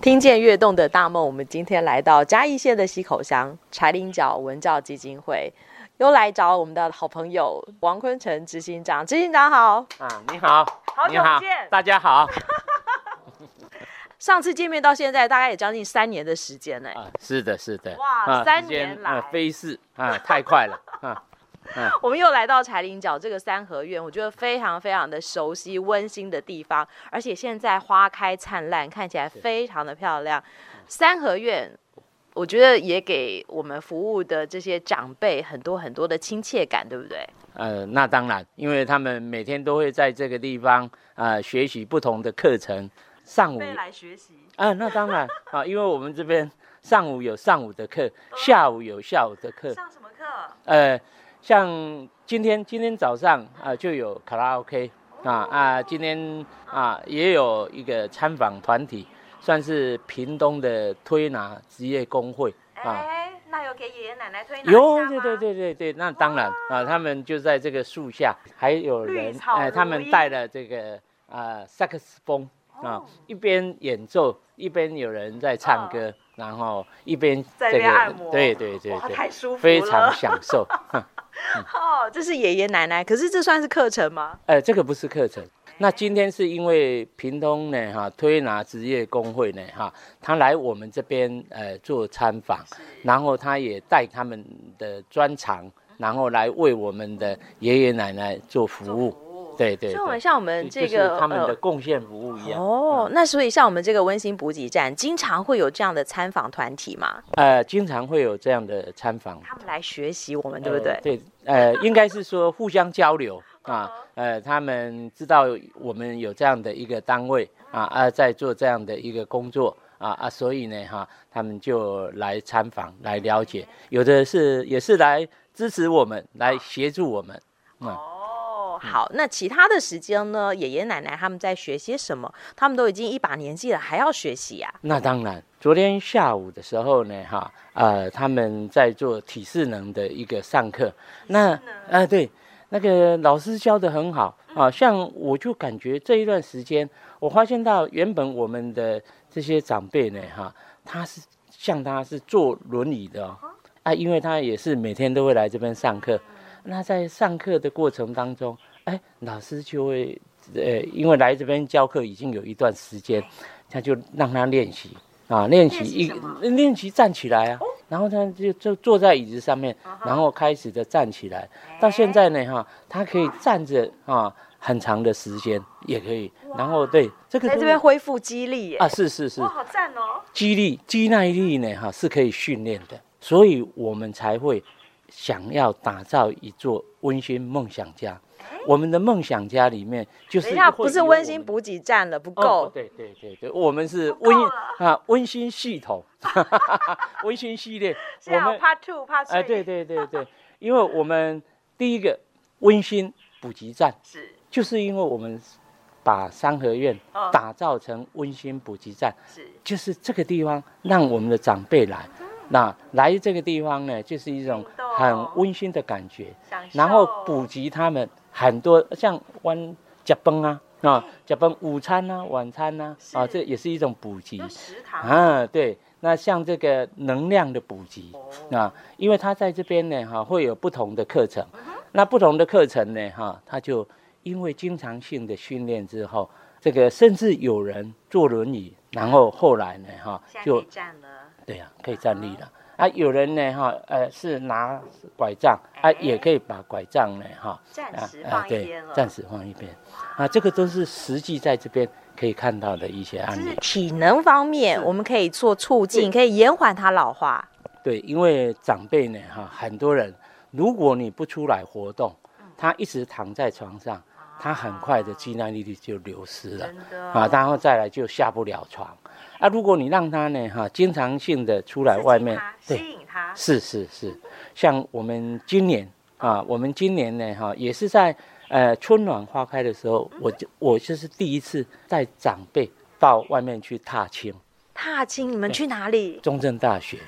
听见跃动的大梦，我们今天来到嘉义县的溪口乡柴林角文教基金会，又来找我们的好朋友王坤成执行长。执行长好，啊，你好，好久不见，大家好。上次见面到现在，大概也将近三年的时间呢。啊，是的，是的。哇，啊、三年来飞逝啊，太快了啊。我们又来到柴林角这个三合院，我觉得非常非常的熟悉、温馨的地方，而且现在花开灿烂，看起来非常的漂亮。三合院，我觉得也给我们服务的这些长辈很多很多的亲切感，对不对？呃，那当然，因为他们每天都会在这个地方啊、呃、学习不同的课程。上午来学习啊，那当然啊，因为我们这边上午有上午的课，下午有下午的课。上什么课？呃。像今天今天早上啊就有卡拉 OK 啊啊，今天啊也有一个参访团体，算是屏东的推拿职业工会啊。哎，那有给爷爷奶奶推拿？有，对对对对对，那当然啊，他们就在这个树下，还有人哎，他们带了这个啊萨克斯风啊，一边演奏一边有人在唱歌，然后一边这个按摩，对对对对，太舒服了，非常享受。哦，这是爷爷奶奶，可是这算是课程吗？呃，这个不是课程。那今天是因为屏东呢哈推拿职业工会呢哈，他来我们这边呃做参访，然后他也带他们的专长，然后来为我们的爷爷奶奶做服务。对对，所以我们像我们这个他们的贡献服务一样。哦，那所以像我们这个温馨补给站，经常会有这样的参访团体吗？呃，经常会有这样的参访。他们来学习我们，对不对？对，呃，应该是说互相交流啊。呃，他们知道我们有这样的一个单位啊啊，在做这样的一个工作啊啊，所以呢哈，他们就来参访来了解，有的是也是来支持我们，来协助我们。嗯。好，那其他的时间呢？爷爷奶奶他们在学些什么？他们都已经一把年纪了，还要学习呀、啊？那当然，昨天下午的时候呢，哈，呃，他们在做体适能的一个上课。那，呃，对，那个老师教的很好啊。像我就感觉这一段时间，我发现到原本我们的这些长辈呢，哈，他是像他是坐轮椅的哦，啊，因为他也是每天都会来这边上课。那在上课的过程当中，哎，老师就会，呃，因为来这边教课已经有一段时间，他就让他练习啊，练习一练习站起来啊，然后他就就坐在椅子上面，然后开始的站起来，到现在呢哈，他可以站着啊很长的时间也可以，然后对这个在这边恢复肌力啊，是是是，哇，好赞哦，肌力肌耐力呢哈是可以训练的，所以我们才会想要打造一座温馨梦想家。我们的梦想家里面就是，等一下不是温馨补给站了，不够。哦。对对对对，我们是温啊温馨系统，温馨系列。我们 Part Two Part Three。哎，对对对对，因为我们第一个温馨补给站是，就是因为我们把三合院打造成温馨补给站，是，就是这个地方让我们的长辈来。那来这个地方呢，就是一种很温馨的感觉，然后补给他们很多，像弯加崩啊啊，加崩午餐啊、晚餐啊，啊，这也是一种补给。食堂。啊，对，那像这个能量的补给啊，因为他在这边呢，哈，会有不同的课程，那不同的课程呢，哈，他就因为经常性的训练之后，这个甚至有人坐轮椅，然后后来呢，哈，就站了。对呀、啊，可以站立了啊！有人呢，哈，呃，是拿拐杖啊，也可以把拐杖呢，哈，暂时放一边了，暂时放一边啊。这个都是实际在这边可以看到的一些案例。是体能方面，我们可以做促进，可以延缓它老化。对，因为长辈呢，哈，很多人，如果你不出来活动，他一直躺在床上，他很快的肌耐力就流失了啊，然后再来就下不了床。啊，如果你让他呢，哈，经常性的出来外面，吸引他，是是是，像我们今年啊，我们今年呢，哈，也是在呃春暖花开的时候，我就我就是第一次带长辈到外面去踏青。踏青，你们去哪里？中正大学。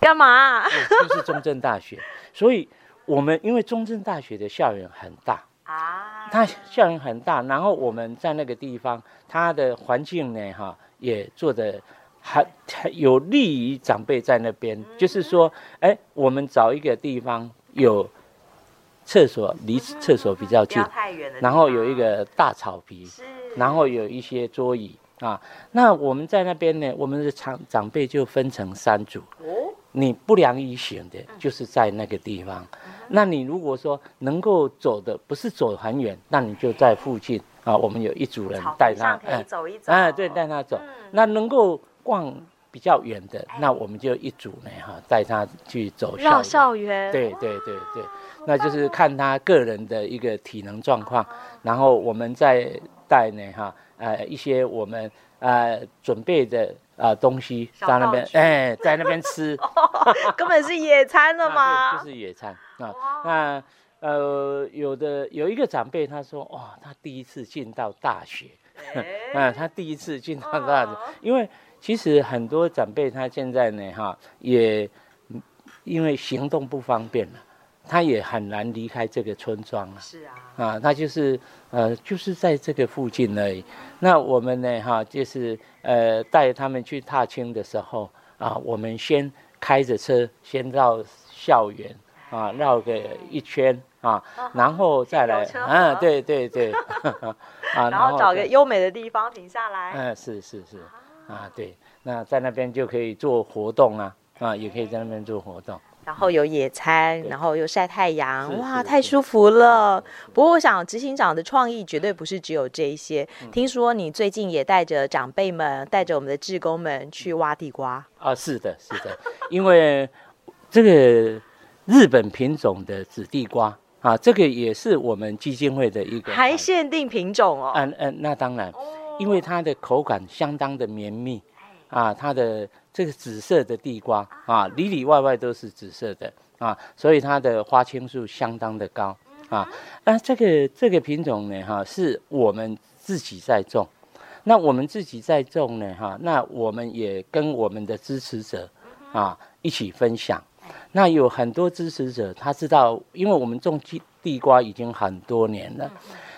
干嘛？就是中正大学，所以我们因为中正大学的校园很大啊，它效应很大，然后我们在那个地方，它的环境呢，哈。也做的还还有利于长辈在那边，嗯、就是说，哎，我们找一个地方有厕所，离厕所比较近，嗯、太远然后有一个大草皮，是然后有一些桌椅啊。那我们在那边呢，我们的长长辈就分成三组。哦，你不良于行的，就是在那个地方。嗯、那你如果说能够走的，不是走很远，那你就在附近。啊，我们有一组人带他，哎，走一走，哎，对，带他走。嗯、那能够逛比较远的，那我们就一组呢，哈，带他去走绕校园。对对对对，那就是看他个人的一个体能状况，然后我们再带呢，哈，呃，一些我们呃准备的啊、呃、东西在那边，哎，在那边吃，根本是野餐了嘛，就是野餐啊，那。呃，有的有一个长辈他说，哇，他第一次进到大学，啊，他第一次进到大学，因为其实很多长辈他现在呢，哈，也因为行动不方便了，他也很难离开这个村庄啊。是啊，啊，他就是呃，就是在这个附近而已。那我们呢，哈，就是呃，带他们去踏青的时候啊，我们先开着车先到校园啊，绕个一圈。啊，然后再来，嗯，对对对，啊，然后找个优美的地方停下来。嗯，是是是，啊，对，那在那边就可以做活动啊，啊，也可以在那边做活动。然后有野餐，然后又晒太阳，哇，太舒服了。不过我想执行长的创意绝对不是只有这一些。听说你最近也带着长辈们，带着我们的志工们去挖地瓜。啊，是的，是的，因为这个日本品种的紫地瓜。啊，这个也是我们基金会的一个还限定品种哦。嗯嗯，那当然，因为它的口感相当的绵密，啊，它的这个紫色的地瓜啊，里里外外都是紫色的啊，所以它的花青素相当的高啊。那这个这个品种呢，哈，是我们自己在种，那我们自己在种呢，哈，那我们也跟我们的支持者啊一起分享。那有很多支持者，他知道，因为我们种地地瓜已经很多年了，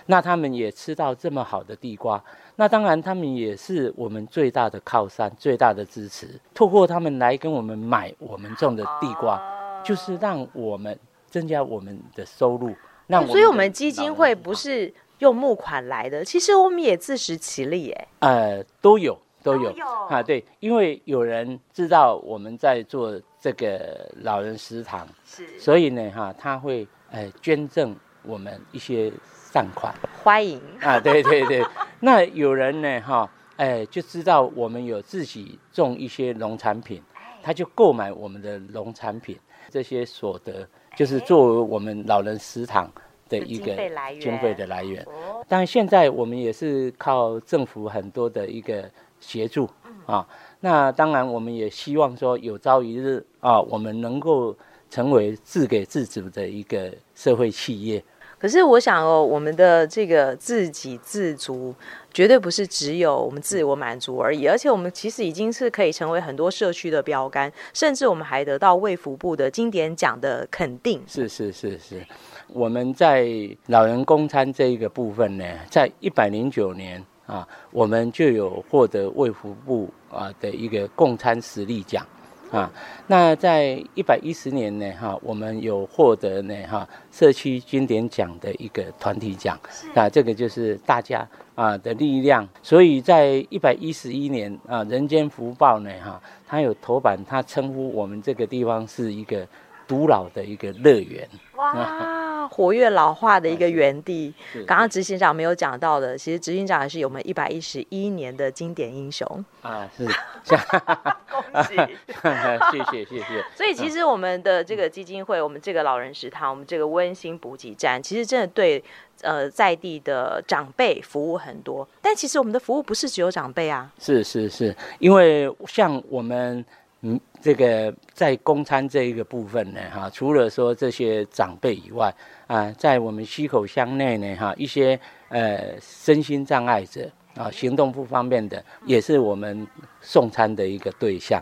那他们也吃到这么好的地瓜，那当然他们也是我们最大的靠山，最大的支持。透过他们来跟我们买我们种的地瓜，就是让我们增加我们的收入。那所以我们基金会不是用募款来的，其实我们也自食其力，哎，呃，都有。都有啊，对，因为有人知道我们在做这个老人食堂，是，所以呢，哈，他会呃捐赠我们一些善款，欢迎啊，对对对，那有人呢，哈，哎，就知道我们有自己种一些农产品，他就购买我们的农产品，这些所得就是作为我们老人食堂的一个经费的来源。但现在我们也是靠政府很多的一个。协助啊，那当然我们也希望说有朝一日啊，我们能够成为自给自足的一个社会企业。可是我想哦，我们的这个自给自足绝对不是只有我们自我满足而已，而且我们其实已经是可以成为很多社区的标杆，甚至我们还得到卫福部的经典奖的肯定。是是是是，我们在老人公餐这一个部分呢，在一百零九年。啊，我们就有获得卫福部啊的一个共餐实力奖，啊，那在一百一十年呢，哈，我们有获得呢，哈，社区经典奖的一个团体奖，那这个就是大家啊的力量，所以在一百一十一年啊，《人间福报》呢，哈，它有头版，它称呼我们这个地方是一个独老的一个乐园。哇。活跃老化的一个园地，刚刚执行长没有讲到的，其实执行长也是我们一百一十一年的经典英雄。啊，是，恭喜，谢谢谢谢。所以其实我们的这个基金会，我们这个老人食堂，我们这个温馨补给站，其实真的对呃在地的长辈服务很多。但其实我们的服务不是只有长辈啊，是是是，因为像我们。嗯，这个在供餐这一个部分呢，哈，除了说这些长辈以外，啊，在我们溪口乡内呢，哈，一些呃身心障碍者啊，行动不方便的，也是我们送餐的一个对象。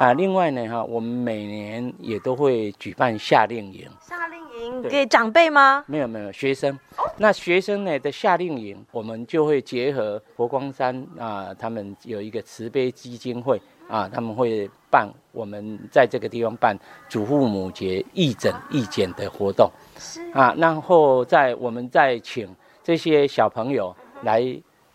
啊，另外呢，哈，我们每年也都会举办夏令营。夏令营给长辈吗？没有没有，学生。那学生呢的夏令营，我们就会结合佛光山啊，他们有一个慈悲基金会。啊，他们会办我们在这个地方办祖父母节义诊义检的活动，是。啊，然后在我们再请这些小朋友来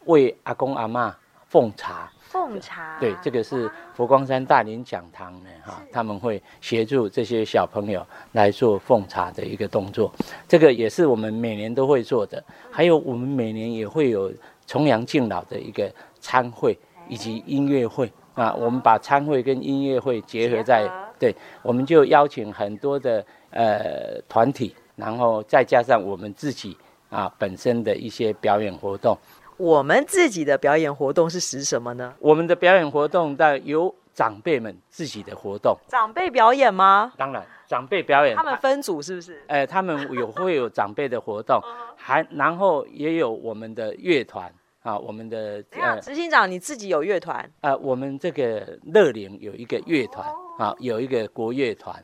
为阿公阿嬷奉茶。奉茶，对，这个是佛光山大林讲堂呢，哈，他们会协助这些小朋友来做奉茶的一个动作，这个也是我们每年都会做的。还有我们每年也会有重阳敬老的一个餐会以及音乐会啊，我们把餐会跟音乐会结合在，对，我们就邀请很多的呃团体，然后再加上我们自己啊本身的一些表演活动。我们自己的表演活动是指什么呢？我们的表演活动在由长辈们自己的活动。长辈表演吗？当然，长辈表演。他们分组是不是？哎、呃，他们有会有长辈的活动，还然后也有我们的乐团啊，我们的。呃，执行长你自己有乐团？呃，我们这个乐龄有一个乐团啊，有一个国乐团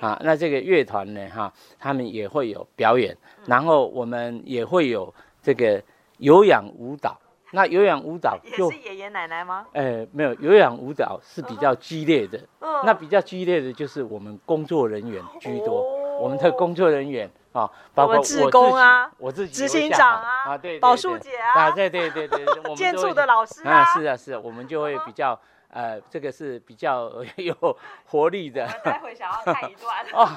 啊，那这个乐团呢哈，他们也会有表演，然后我们也会有这个。有氧舞蹈，那有氧舞蹈就是爷爷奶奶吗？呃，没有，有氧舞蹈是比较激烈的。嗯，那比较激烈的就是我们工作人员居多，哦、我们的工作人员啊，包括我自己，我自己，执行长啊，啊，对，宝树姐啊，啊，对对对对，我 们建筑的老师啊，啊，是啊是啊，我们就会比较呃，这个是比较 有活力的。待会想要看一段。哦，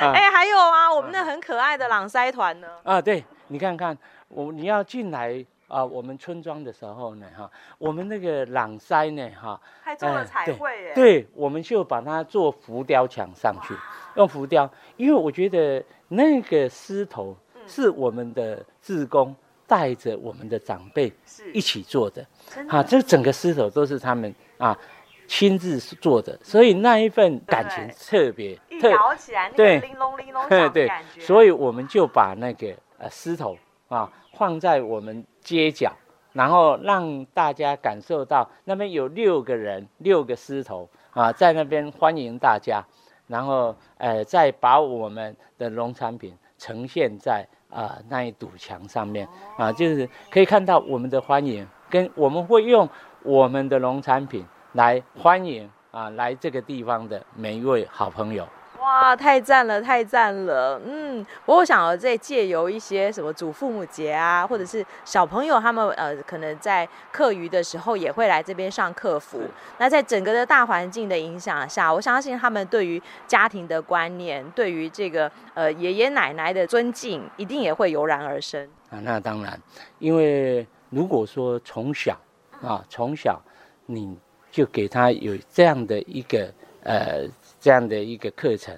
哎，还有啊，我们那很可爱的朗塞团呢？啊，对。你看看我，你要进来啊、呃，我们村庄的时候呢，哈，我们那个朗塞呢，哈，还做了彩绘耶、呃。对，我们就把它做浮雕墙上去，用浮雕，因为我觉得那个狮头是我们的志工带着我们的长辈一起做的，啊，这整个狮头都是他们啊亲自做的，所以那一份感情特别，特摇起来那个玲珑玲珑 响的感觉，所以我们就把那个。呃，狮头啊，放在我们街角，然后让大家感受到那边有六个人，六个狮头啊，在那边欢迎大家，然后呃，再把我们的农产品呈现在啊那一堵墙上面啊，就是可以看到我们的欢迎，跟我们会用我们的农产品来欢迎啊来这个地方的每一位好朋友。哇，太赞了，太赞了，嗯，不过我想要再借由一些什么祖父母节啊，或者是小朋友他们呃，可能在课余的时候也会来这边上客服。那在整个的大环境的影响下，我相信他们对于家庭的观念，对于这个呃爷爷奶奶的尊敬，一定也会油然而生啊。那当然，因为如果说从小啊，从小你就给他有这样的一个呃。这样的一个课程，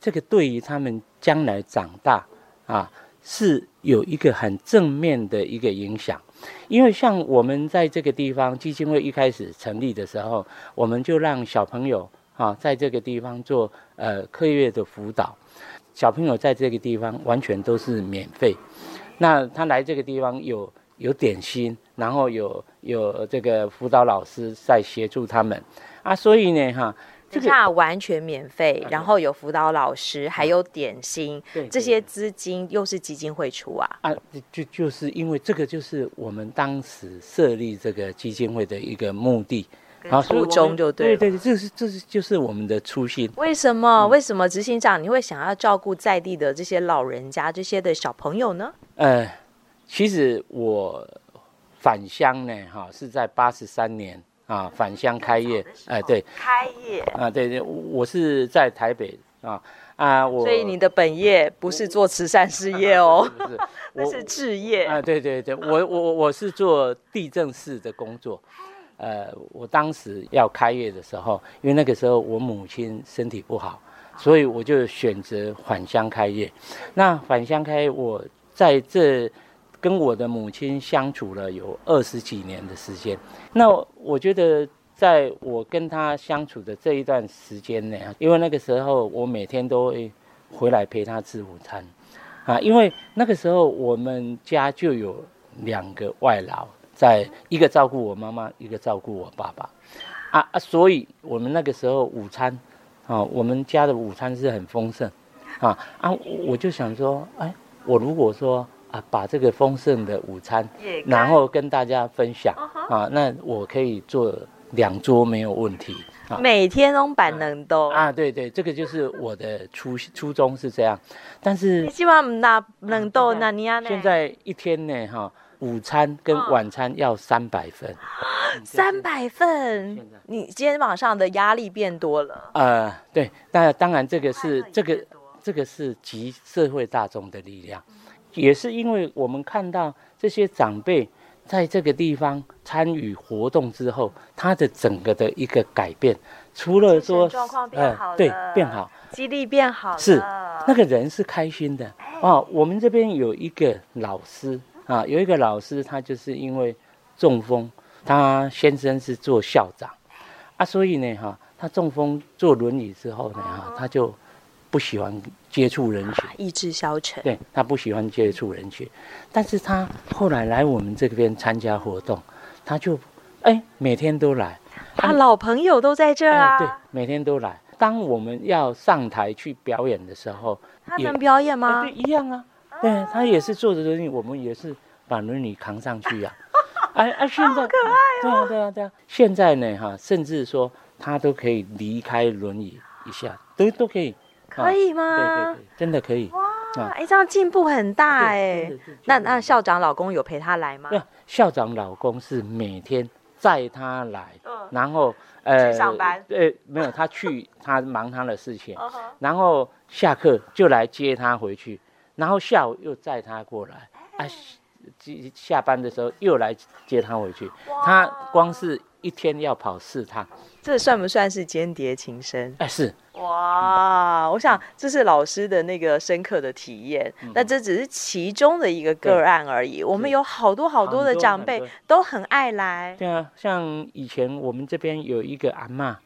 这个对于他们将来长大啊，是有一个很正面的一个影响。因为像我们在这个地方基金会一开始成立的时候，我们就让小朋友啊在这个地方做呃课业的辅导，小朋友在这个地方完全都是免费。那他来这个地方有有点心，然后有有这个辅导老师在协助他们啊，所以呢哈。这下完全免费，然后有辅导老师，还有点心，这些资金又是基金会出啊？啊，就就是因为这个就是我们当时设立这个基金会的一个目的，然后初衷就对。对对，这是这是就是我们的初心。为什么？为什么执行长你会想要照顾在地的这些老人家、这些的小朋友呢？呃，其实我返乡呢，哈，是在八十三年。啊，返乡开业，哎、呃，对，开业，啊，对对，我是在台北啊啊，我，所以你的本业不是做慈善事业哦，不是，那是置业啊，对对对，我我我是做地震士的工作，呃，我当时要开业的时候，因为那个时候我母亲身体不好，所以我就选择返乡开业。那返乡开业，我在这。跟我的母亲相处了有二十几年的时间，那我觉得在我跟她相处的这一段时间内，因为那个时候我每天都会回来陪她吃午餐，啊，因为那个时候我们家就有两个外劳，在一个照顾我妈妈，一个照顾我爸爸，啊啊，所以我们那个时候午餐，啊，我们家的午餐是很丰盛，啊啊，我就想说，哎，我如果说。啊，把这个丰盛的午餐，然后跟大家分享啊，那我可以做两桌没有问题。啊。每天都板能都啊，对对，这个就是我的初初衷是这样，但是希望那能都那你啊，现在一天呢哈，午餐跟晚餐要三百份，三百份，你肩膀上的压力变多了。呃，对，那当然这个是这个这个是集社会大众的力量，也是因为我们看到这些长辈。在这个地方参与活动之后，他的整个的一个改变，除了说，状况变好，呃，对，变好，肌力变好，是那个人是开心的哦。我们这边有一个老师啊，有一个老师，他就是因为中风，他先生是做校长啊，所以呢，哈，他中风坐轮椅之后呢，哈，他就。不喜欢接触人群，意志消沉。对，他不喜欢接触人群，但是他后来来我们这边参加活动，他就哎每天都来，他老朋友都在这儿啊。对，每天都来。当我们要上台去表演的时候，他能表演吗？对，一样啊。对，他也是坐着轮椅，我们也是把轮椅扛上去 啊。哎哎，现在可爱哦。对啊对啊对啊，现在呢哈，甚至说他都可以离开轮椅一下，都都可以。可以吗？对对对，真的可以。哇，哎，这样进步很大哎。那那校长老公有陪他来吗？对，校长老公是每天载他来，然后呃，上班。对，没有，他去他忙他的事情，然后下课就来接他回去，然后下午又载他过来，啊，下班的时候又来接他回去。他光是一天要跑四趟。这算不算是间谍情深？哎，是。哇，我想这是老师的那个深刻的体验。嗯、那这只是其中的一个个案而已。我们有好多好多的长辈都很爱来。对啊，像以前我们这边有一个阿妈，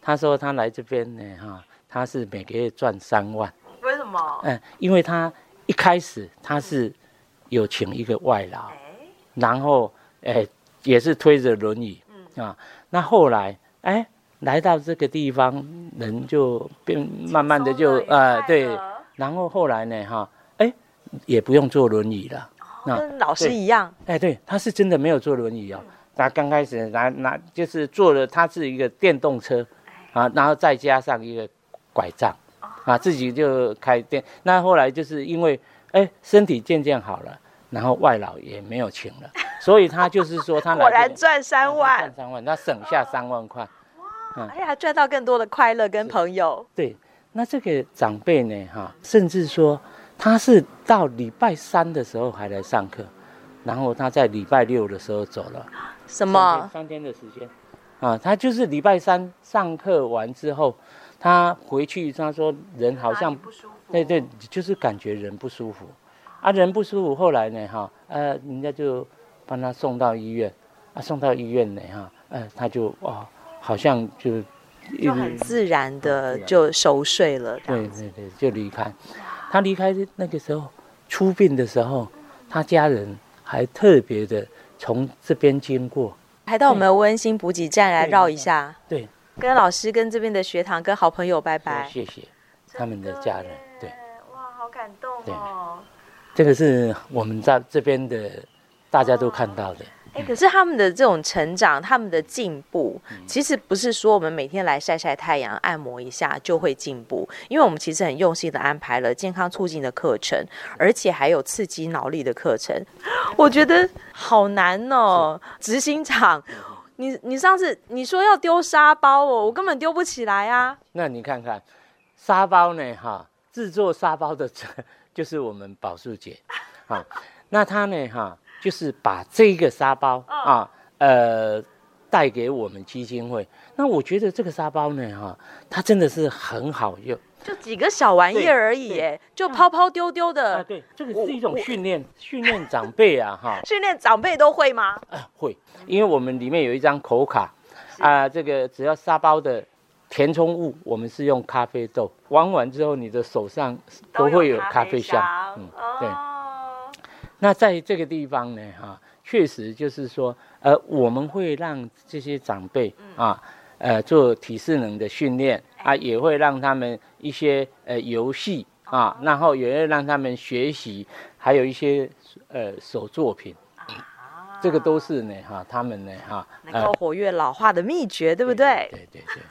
她说她来这边呢，哈，她是每个月赚三万。为什么？嗯，因为她一开始她是有请一个外劳，然后哎也是推着轮椅啊，那后来哎。来到这个地方，人就变慢慢的就啊、呃、对，然后后来呢哈，哎，也不用坐轮椅了，那、跟老师一样。哎，对，他是真的没有坐轮椅哦，嗯、他刚开始拿拿就是坐了，他是一个电动车，啊，然后再加上一个拐杖，啊，自己就开电。那后来就是因为哎身体渐渐好了，然后外老也没有请了，所以他就是说他果然赚三万，赚三万，他省下三万块。哎呀，赚到更多的快乐跟朋友。对，那这个长辈呢，哈，甚至说他是到礼拜三的时候还来上课，然后他在礼拜六的时候走了。什么？三天的时间。啊，他就是礼拜三上课完之后，他回去，他说人好像不舒服。对对，就是感觉人不舒服。啊，人不舒服，后来呢，哈，呃，人家就帮他送到医院。啊，送到医院呢，哈，呃，他就哦。好像就就很自然的就熟睡了，对对对，就离开。他离开那个时候出殡的时候，他家人还特别的从这边经过，还到我们温馨补给站来绕一下。对，跟老师、跟这边的学堂、跟好朋友拜拜。谢谢他们的家人。对，哇，好感动哦。这个是我们在这边的大家都看到的。哎，可是他们的这种成长，他们的进步，其实不是说我们每天来晒晒太阳、按摩一下就会进步，因为我们其实很用心的安排了健康促进的课程，而且还有刺激脑力的课程。我觉得好难哦，执行长，你你上次你说要丢沙包哦，我根本丢不起来啊。那你看看沙包呢？哈，制作沙包的就是我们宝树姐，啊，那他呢？哈。就是把这个沙包啊，呃，带给我们基金会。那我觉得这个沙包呢，哈，它真的是很好用，就几个小玩意儿而已，哎，就抛抛丢丢的。啊，对，这个是一种训练，训练长辈啊，哈。训练长辈都会吗？啊，会，因为我们里面有一张口卡，啊，这个只要沙包的填充物，我们是用咖啡豆，玩完之后，你的手上都会有咖啡香，嗯，对。那在这个地方呢，哈，确实就是说，呃，我们会让这些长辈啊，呃，做体适能的训练啊，也会让他们一些呃游戏啊，然后也会让他们学习，还有一些呃手作品，这个都是呢哈，他们呢哈，能够活跃老化的秘诀，对不对？对对对。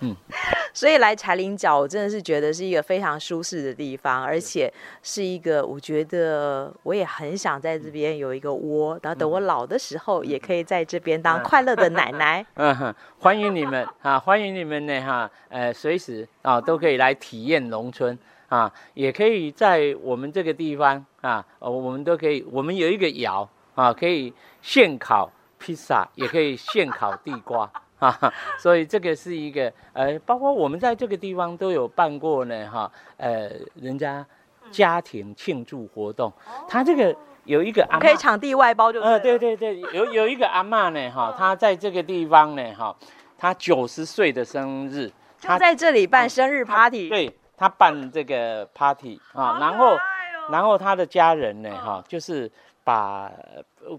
嗯，所以来柴林角，我真的是觉得是一个非常舒适的地方，而且是一个我觉得我也很想在这边有一个窝，然后等我老的时候，也可以在这边当快乐的奶奶。嗯哼，欢迎你们啊，欢迎你们呢哈，呃，随时啊都可以来体验农村啊，也可以在我们这个地方啊，我们都可以，我们有一个窑啊，可以现烤披萨，也可以现烤地瓜。啊，所以这个是一个，呃，包括我们在这个地方都有办过呢，哈，呃，人家家庭庆祝活动，他这个有一个阿嬷，可以场地外包就，呃，对对对，有 有一个阿妈呢，哈，他在这个地方呢，哈，他九十岁的生日，他在这里办生日 party，对，他办这个 party 啊，然后，然后他的家人呢，哈，就是把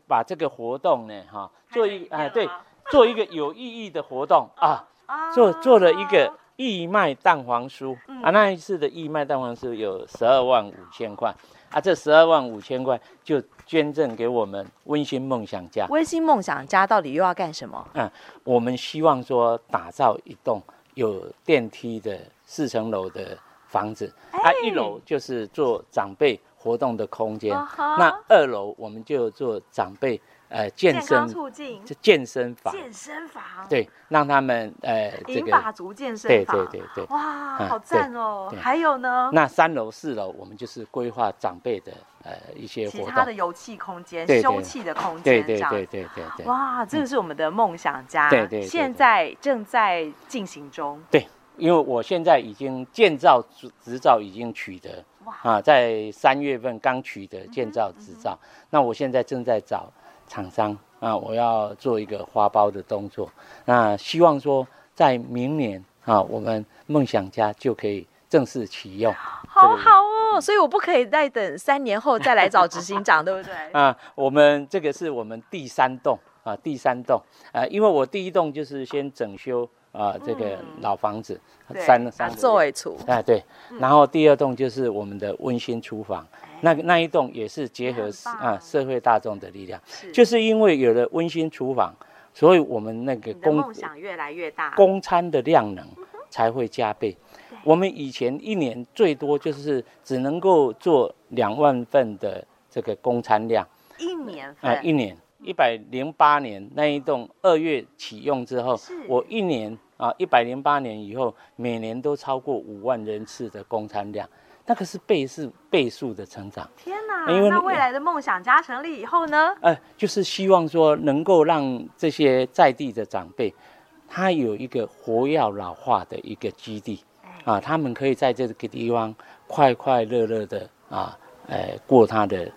把这个活动呢，哈，做一，哎，对。做一个有意义的活动啊，做做了一个义卖蛋黄酥。啊，那一次的义卖蛋黄酥有十二万五千块。啊，这十二万五千块就捐赠给我们温馨梦想家。温馨梦想家到底又要干什么？嗯，我们希望说打造一栋有电梯的四层楼的房子，啊，一楼就是做长辈活动的空间，那二楼我们就做长辈。呃，健身促进，健身房，健身房，对，让他们呃，这个银发族健身房，对对对对，哇，好赞哦！还有呢？那三楼、四楼，我们就是规划长辈的呃一些其他的游憩空间、休憩的空间，对对对对对对。哇，这个是我们的梦想家，对对，现在正在进行中。对，因为我现在已经建造执照已经取得，啊，在三月份刚取得建造执照，那我现在正在找。厂商啊，我要做一个花苞的动作。那希望说，在明年啊，我们梦想家就可以正式启用。好好哦，所以我不可以再等三年后再来找执行长，对不对？啊，我们这个是我们第三栋啊，第三栋啊，因为我第一栋就是先整修啊，这个老房子，嗯、三三座位处。哎，对。然后第二栋就是我们的温馨厨房。那那一栋也是结合啊社会大众的力量，是就是因为有了温馨厨房，所以我们那个公梦想越来越大，公餐的量能才会加倍。我们以前一年最多就是只能够做两万份的这个公餐量，一年份啊，一年一百零八年那一栋二月启用之后，我一年啊一百零八年以后每年都超过五万人次的供餐量。那个是倍是倍数的成长。天哪！因为那未来的梦想家成立以后呢？呃，就是希望说能够让这些在地的长辈，他有一个活要老化的一个基地，啊，他们可以在这个地方快快乐乐的啊，呃，过他的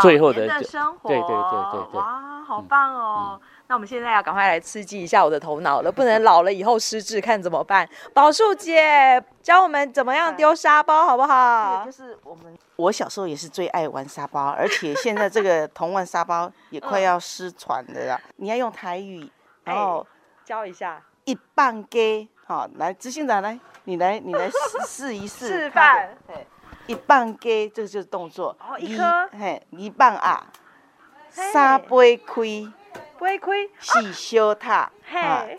最后的，生活。对对对对对。哇，好棒哦！嗯嗯那我们现在要赶快来刺激一下我的头脑了，不能 老了以后失智，看怎么办？宝树姐教我们怎么样丢沙包，好不好？就是我们，我小时候也是最爱玩沙包，而且现在这个童玩沙包也快要失传了啦。你要用台语，然后教一下。一棒给，好，来执行长来，你来，你来试试一试示范。对，一棒鸡，这个就是动作。哦，一颗。嘿，一棒啊，三杯亏。杯亏是小塔，嘿，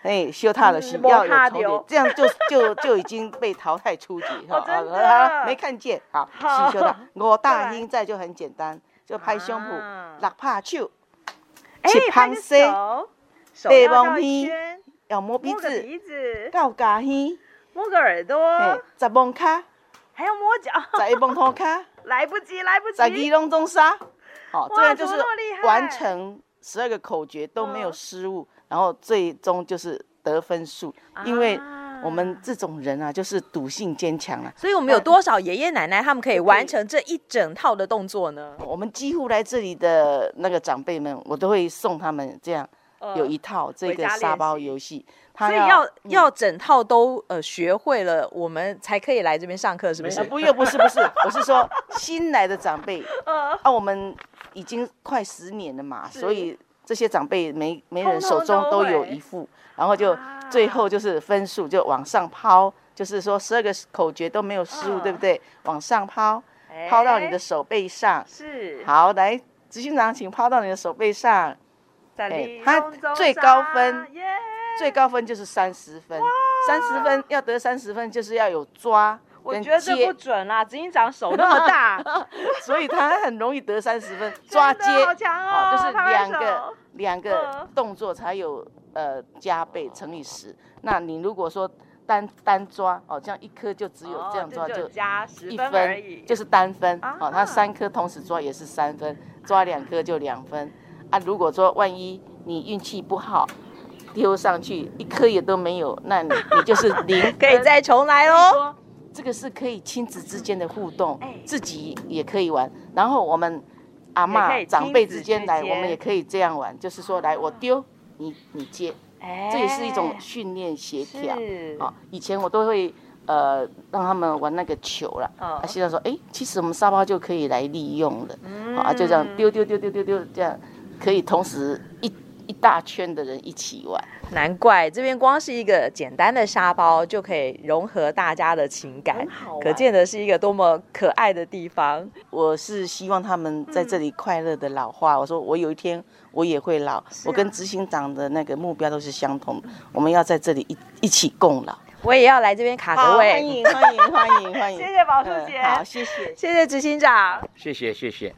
哎，修塔的是要有重点，这样就 就就已经被淘汰出局，哈，没看见，好，是修塔，我大兄在就很简单，就拍胸脯，六拍手，七拍手，背蒙鼻，要摸鼻子，搞牙耳，摸个耳朵，十蒙卡，还要摸脚，在一蹦头卡，来不及，来不及，在一弄中沙，好，这样就是完成。十二个口诀都没有失误，然后最终就是得分数。因为我们这种人啊，就是赌性坚强啊。所以我们有多少爷爷奶奶他们可以完成这一整套的动作呢？我们几乎来这里的那个长辈们，我都会送他们这样有一套这个沙包游戏。所以要要整套都呃学会了，我们才可以来这边上课，是不是？不，又不是不是，我是说 新来的长辈。啊，我们。已经快十年了嘛，所以这些长辈每每人手中都有一副，然后就最后就是分数就往上抛，就是说十二个口诀都没有失误，对不对？往上抛，抛到你的手背上。是。好，来执行长，请抛到你的手背上。哎，他最高分，最高分就是三十分。三十分要得三十分，就是要有抓。我觉得这不准啦，执行长手那么大，所以他很容易得三十分。抓接，好强哦，就是两个两个动作才有呃加倍乘以十。那你如果说单单抓哦，这样一颗就只有这样抓就加十分而已，就是单分。哦，他三颗同时抓也是三分，抓两颗就两分。啊，如果说万一你运气不好，丢上去一颗也都没有，那你 你就是零，可以再重来哦。这个是可以亲子之间的互动，自己也可以玩。然后我们阿妈长辈之间来，我们也可以这样玩，就是说来我丢，你你接，这也是一种训练协调。啊，以前我都会呃让他们玩那个球了，啊，现在说哎，其实我们沙包就可以来利用了，啊，就这样丢丢丢丢丢丢这样。可以同时一一大圈的人一起玩，难怪这边光是一个简单的沙包就可以融合大家的情感，可见的是一个多么可爱的地方。我是希望他们在这里快乐的老化。嗯、我说我有一天我也会老，啊、我跟执行长的那个目标都是相同，我们要在这里一一起共老。我也要来这边卡个位，欢迎欢迎欢迎欢迎，欢迎 谢谢宝树姐、嗯，好谢谢谢谢执行长，谢谢谢谢。